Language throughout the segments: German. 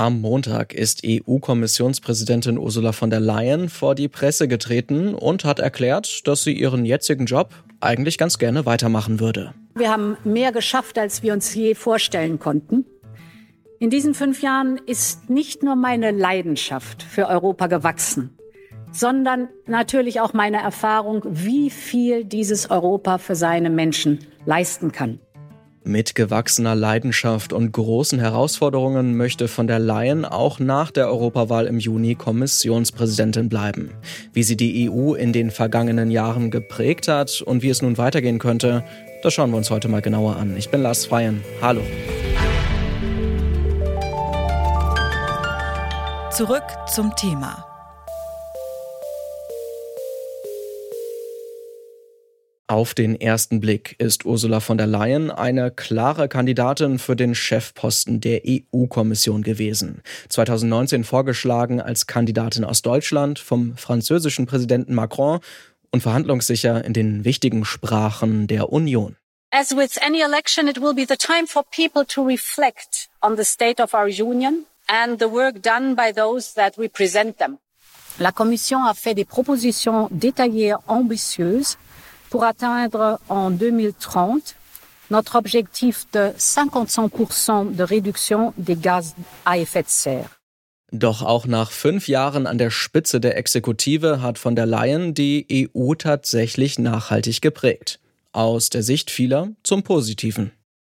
Am Montag ist EU-Kommissionspräsidentin Ursula von der Leyen vor die Presse getreten und hat erklärt, dass sie ihren jetzigen Job eigentlich ganz gerne weitermachen würde. Wir haben mehr geschafft, als wir uns je vorstellen konnten. In diesen fünf Jahren ist nicht nur meine Leidenschaft für Europa gewachsen, sondern natürlich auch meine Erfahrung, wie viel dieses Europa für seine Menschen leisten kann. Mit gewachsener Leidenschaft und großen Herausforderungen möchte von der Leyen auch nach der Europawahl im Juni Kommissionspräsidentin bleiben. Wie sie die EU in den vergangenen Jahren geprägt hat und wie es nun weitergehen könnte, das schauen wir uns heute mal genauer an. Ich bin Lars Freien. Hallo. Zurück zum Thema. Auf den ersten Blick ist Ursula von der Leyen eine klare Kandidatin für den Chefposten der EU-Kommission gewesen. 2019 vorgeschlagen als Kandidatin aus Deutschland vom französischen Präsidenten Macron und verhandlungssicher in den wichtigen Sprachen der Union. As with any election, it will be the time for people to reflect on the state of our union and the work done by those that represent them. La Commission a fait des propositions détaillées ambitieuses pour atteindre en 2030 notre objectif de 55% de réduction des gaz à effet de serre. Doch auch nach fünf Jahren an der Spitze der Exekutive hat von der Leyen die EU tatsächlich nachhaltig geprägt. Aus der Sicht vieler zum Positiven.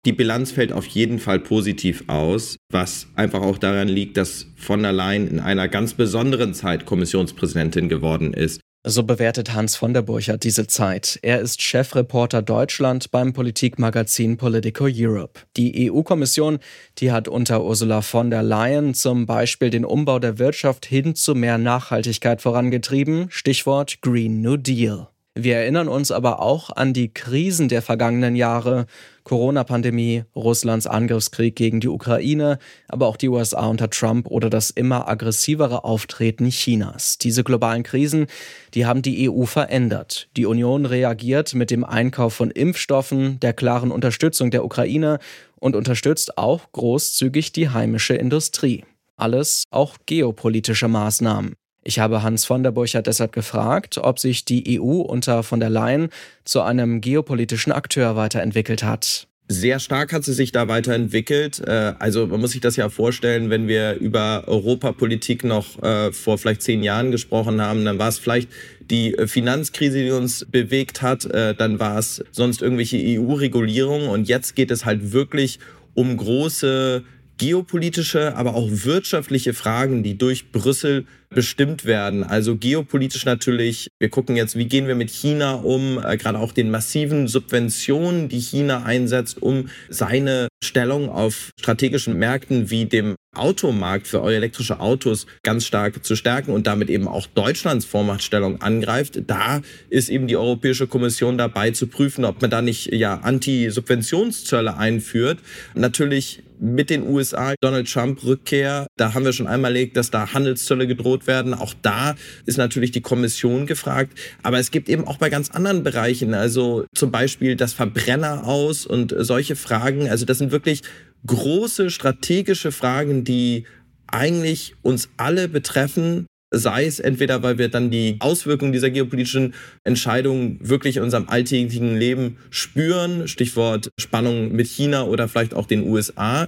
Die Bilanz fällt auf jeden Fall positiv aus, was einfach auch daran liegt, dass von der Leyen in einer ganz besonderen Zeit Kommissionspräsidentin geworden ist. So bewertet Hans von der Burchert diese Zeit. Er ist Chefreporter Deutschland beim Politikmagazin Politico Europe. Die EU-Kommission, die hat unter Ursula von der Leyen zum Beispiel den Umbau der Wirtschaft hin zu mehr Nachhaltigkeit vorangetrieben. Stichwort Green New Deal. Wir erinnern uns aber auch an die Krisen der vergangenen Jahre, Corona-Pandemie, Russlands Angriffskrieg gegen die Ukraine, aber auch die USA unter Trump oder das immer aggressivere Auftreten Chinas. Diese globalen Krisen, die haben die EU verändert. Die Union reagiert mit dem Einkauf von Impfstoffen, der klaren Unterstützung der Ukraine und unterstützt auch großzügig die heimische Industrie. Alles auch geopolitische Maßnahmen. Ich habe Hans von der Burchardt deshalb gefragt, ob sich die EU unter von der Leyen zu einem geopolitischen Akteur weiterentwickelt hat. Sehr stark hat sie sich da weiterentwickelt. Äh, also man muss sich das ja vorstellen, wenn wir über Europapolitik noch äh, vor vielleicht zehn Jahren gesprochen haben, dann war es vielleicht die Finanzkrise, die uns bewegt hat, äh, dann war es sonst irgendwelche EU-Regulierungen und jetzt geht es halt wirklich um große geopolitische, aber auch wirtschaftliche Fragen, die durch Brüssel bestimmt werden. Also geopolitisch natürlich. Wir gucken jetzt, wie gehen wir mit China um, äh, gerade auch den massiven Subventionen, die China einsetzt, um seine Stellung auf strategischen Märkten wie dem Automarkt für elektrische Autos ganz stark zu stärken und damit eben auch Deutschlands Vormachtstellung angreift. Da ist eben die Europäische Kommission dabei zu prüfen, ob man da nicht ja Anti-Subventionszölle einführt. Natürlich mit den USA, Donald Trump Rückkehr, da haben wir schon einmal erlebt, dass da Handelszölle gedroht werden. Auch da ist natürlich die Kommission gefragt. Aber es gibt eben auch bei ganz anderen Bereichen, also zum Beispiel das Verbrenner aus und solche Fragen. Also das sind wirklich große strategische Fragen, die eigentlich uns alle betreffen, sei es entweder, weil wir dann die Auswirkungen dieser geopolitischen Entscheidungen wirklich in unserem alltäglichen Leben spüren, Stichwort Spannung mit China oder vielleicht auch den USA,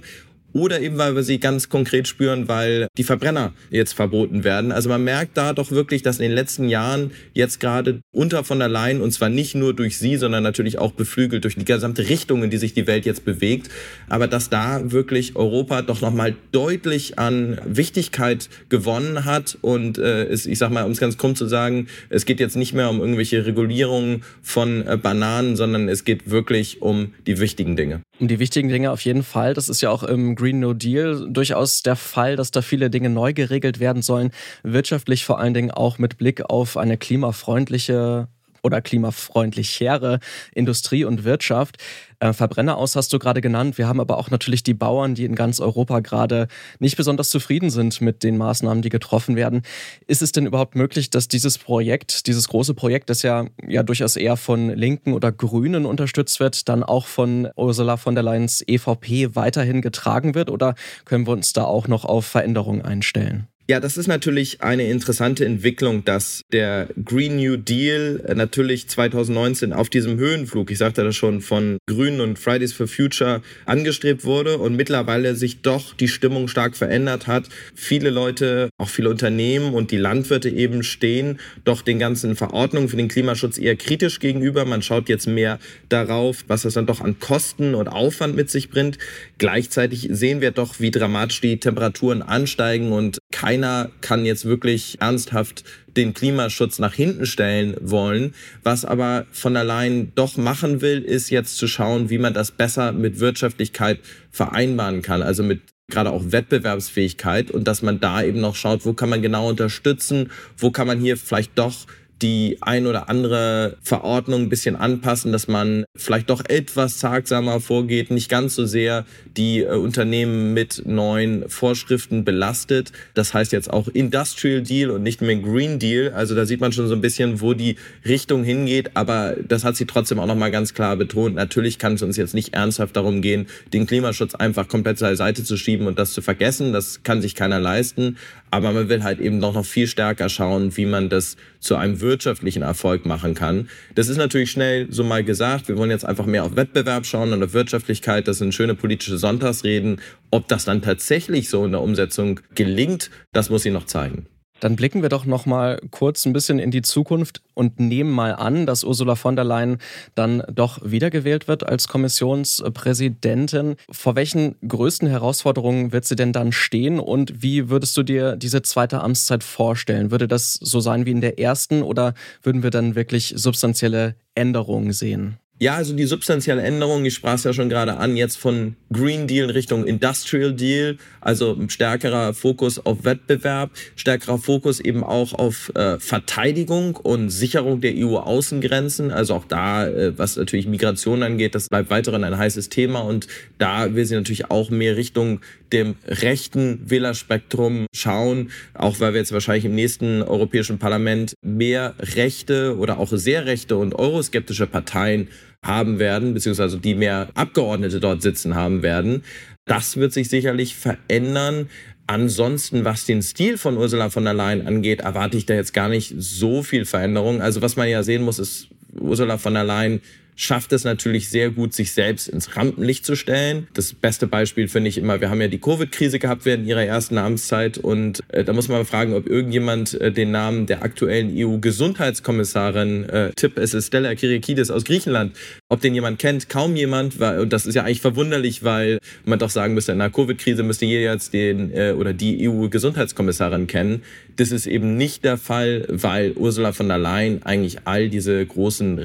oder eben weil wir sie ganz konkret spüren, weil die Verbrenner jetzt verboten werden. Also man merkt da doch wirklich, dass in den letzten Jahren jetzt gerade unter von der Leyen und zwar nicht nur durch sie, sondern natürlich auch beflügelt durch die gesamte Richtung, in die sich die Welt jetzt bewegt, aber dass da wirklich Europa doch nochmal deutlich an Wichtigkeit gewonnen hat und äh, es, ich sag mal, um es ganz krumm zu sagen, es geht jetzt nicht mehr um irgendwelche Regulierungen von äh, Bananen, sondern es geht wirklich um die wichtigen Dinge. Die wichtigen Dinge auf jeden Fall. Das ist ja auch im Green No Deal durchaus der Fall, dass da viele Dinge neu geregelt werden sollen. Wirtschaftlich vor allen Dingen auch mit Blick auf eine klimafreundliche oder klimafreundlichere Industrie und Wirtschaft. Äh, Verbrenner aus hast du gerade genannt. Wir haben aber auch natürlich die Bauern, die in ganz Europa gerade nicht besonders zufrieden sind mit den Maßnahmen, die getroffen werden. Ist es denn überhaupt möglich, dass dieses Projekt, dieses große Projekt, das ja, ja durchaus eher von Linken oder Grünen unterstützt wird, dann auch von Ursula von der Leyens EVP weiterhin getragen wird? Oder können wir uns da auch noch auf Veränderungen einstellen? Ja, das ist natürlich eine interessante Entwicklung, dass der Green New Deal natürlich 2019 auf diesem Höhenflug, ich sagte das schon, von Grünen und Fridays for Future angestrebt wurde und mittlerweile sich doch die Stimmung stark verändert hat. Viele Leute, auch viele Unternehmen und die Landwirte eben stehen doch den ganzen Verordnungen für den Klimaschutz eher kritisch gegenüber. Man schaut jetzt mehr darauf, was das dann doch an Kosten und Aufwand mit sich bringt. Gleichzeitig sehen wir doch, wie dramatisch die Temperaturen ansteigen und keiner kann jetzt wirklich ernsthaft den Klimaschutz nach hinten stellen wollen. Was aber von allein doch machen will, ist jetzt zu schauen, wie man das besser mit Wirtschaftlichkeit vereinbaren kann. Also mit gerade auch Wettbewerbsfähigkeit und dass man da eben noch schaut, wo kann man genau unterstützen, wo kann man hier vielleicht doch die ein oder andere Verordnung ein bisschen anpassen, dass man vielleicht doch etwas zagsamer vorgeht, nicht ganz so sehr die äh, Unternehmen mit neuen Vorschriften belastet. Das heißt jetzt auch Industrial Deal und nicht mehr Green Deal. Also da sieht man schon so ein bisschen, wo die Richtung hingeht. Aber das hat sie trotzdem auch nochmal ganz klar betont. Natürlich kann es uns jetzt nicht ernsthaft darum gehen, den Klimaschutz einfach komplett zur Seite zu schieben und das zu vergessen. Das kann sich keiner leisten. Aber man will halt eben doch noch viel stärker schauen, wie man das zu einem wirtschaftlichen Erfolg machen kann. Das ist natürlich schnell so mal gesagt. Wir wollen jetzt einfach mehr auf Wettbewerb schauen und auf Wirtschaftlichkeit. Das sind schöne politische Sonntagsreden. Ob das dann tatsächlich so in der Umsetzung gelingt, das muss sie noch zeigen. Dann blicken wir doch noch mal kurz ein bisschen in die Zukunft und nehmen mal an, dass Ursula von der Leyen dann doch wiedergewählt wird als Kommissionspräsidentin. Vor welchen größten Herausforderungen wird sie denn dann stehen und wie würdest du dir diese zweite Amtszeit vorstellen? Würde das so sein wie in der ersten oder würden wir dann wirklich substanzielle Änderungen sehen? Ja, also die substanzielle Änderung, ich sprach es ja schon gerade an, jetzt von Green Deal Richtung Industrial Deal, also stärkerer Fokus auf Wettbewerb, stärkerer Fokus eben auch auf äh, Verteidigung und Sicherung der EU-Außengrenzen. Also auch da, äh, was natürlich Migration angeht, das bleibt weiterhin ein heißes Thema und da will sie natürlich auch mehr Richtung dem rechten Wählerspektrum schauen, auch weil wir jetzt wahrscheinlich im nächsten Europäischen Parlament mehr rechte oder auch sehr rechte und euroskeptische Parteien haben werden, beziehungsweise die mehr Abgeordnete dort sitzen haben werden. Das wird sich sicherlich verändern. Ansonsten, was den Stil von Ursula von der Leyen angeht, erwarte ich da jetzt gar nicht so viel Veränderung. Also was man ja sehen muss, ist, Ursula von der Leyen schafft es natürlich sehr gut, sich selbst ins Rampenlicht zu stellen. Das beste Beispiel finde ich immer, wir haben ja die Covid-Krise gehabt während ihrer ersten Amtszeit und äh, da muss man fragen, ob irgendjemand äh, den Namen der aktuellen EU-Gesundheitskommissarin, äh, Tipp, es ist Stella Kyriakides aus Griechenland, ob den jemand kennt, kaum jemand, weil, und das ist ja eigentlich verwunderlich, weil man doch sagen müsste, in der Covid-Krise müsste jeder jetzt den äh, oder die EU-Gesundheitskommissarin kennen. Das ist eben nicht der Fall, weil Ursula von der Leyen eigentlich all diese großen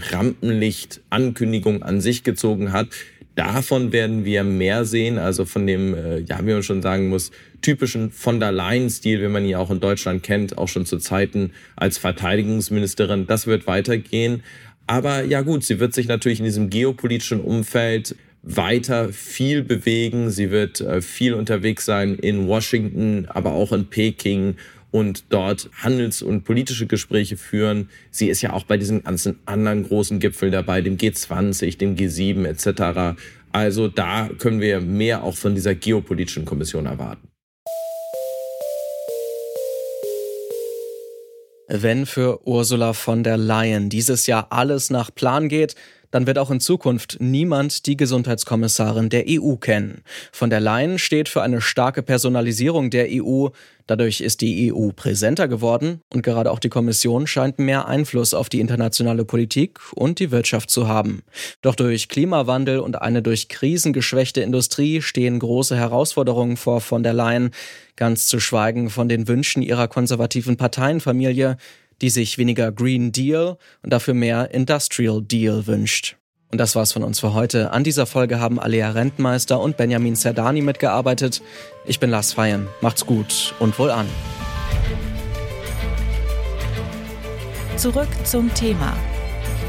Rampenlicht-Ankündigungen an sich gezogen hat. Davon werden wir mehr sehen, also von dem, äh, ja, wie man schon sagen muss, typischen von der Leyen-Stil, wie man ihn auch in Deutschland kennt, auch schon zu Zeiten als Verteidigungsministerin. Das wird weitergehen. Aber ja gut, sie wird sich natürlich in diesem geopolitischen Umfeld weiter viel bewegen. Sie wird äh, viel unterwegs sein in Washington, aber auch in Peking und dort Handels- und politische Gespräche führen. Sie ist ja auch bei diesen ganzen anderen großen Gipfeln dabei, dem G20, dem G7 etc. Also da können wir mehr auch von dieser geopolitischen Kommission erwarten. Wenn für Ursula von der Leyen dieses Jahr alles nach Plan geht, dann wird auch in Zukunft niemand die Gesundheitskommissarin der EU kennen. Von der Leyen steht für eine starke Personalisierung der EU. Dadurch ist die EU präsenter geworden und gerade auch die Kommission scheint mehr Einfluss auf die internationale Politik und die Wirtschaft zu haben. Doch durch Klimawandel und eine durch Krisen geschwächte Industrie stehen große Herausforderungen vor von der Leyen, ganz zu schweigen von den Wünschen ihrer konservativen Parteienfamilie, die sich weniger Green Deal und dafür mehr Industrial Deal wünscht. Und das war's von uns für heute. An dieser Folge haben Alea Rentmeister und Benjamin Zerdani mitgearbeitet. Ich bin Lars Feyen. Macht's gut und wohl an. Zurück zum Thema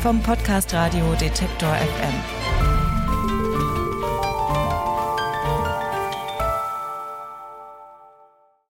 vom Podcast Radio Detektor FM.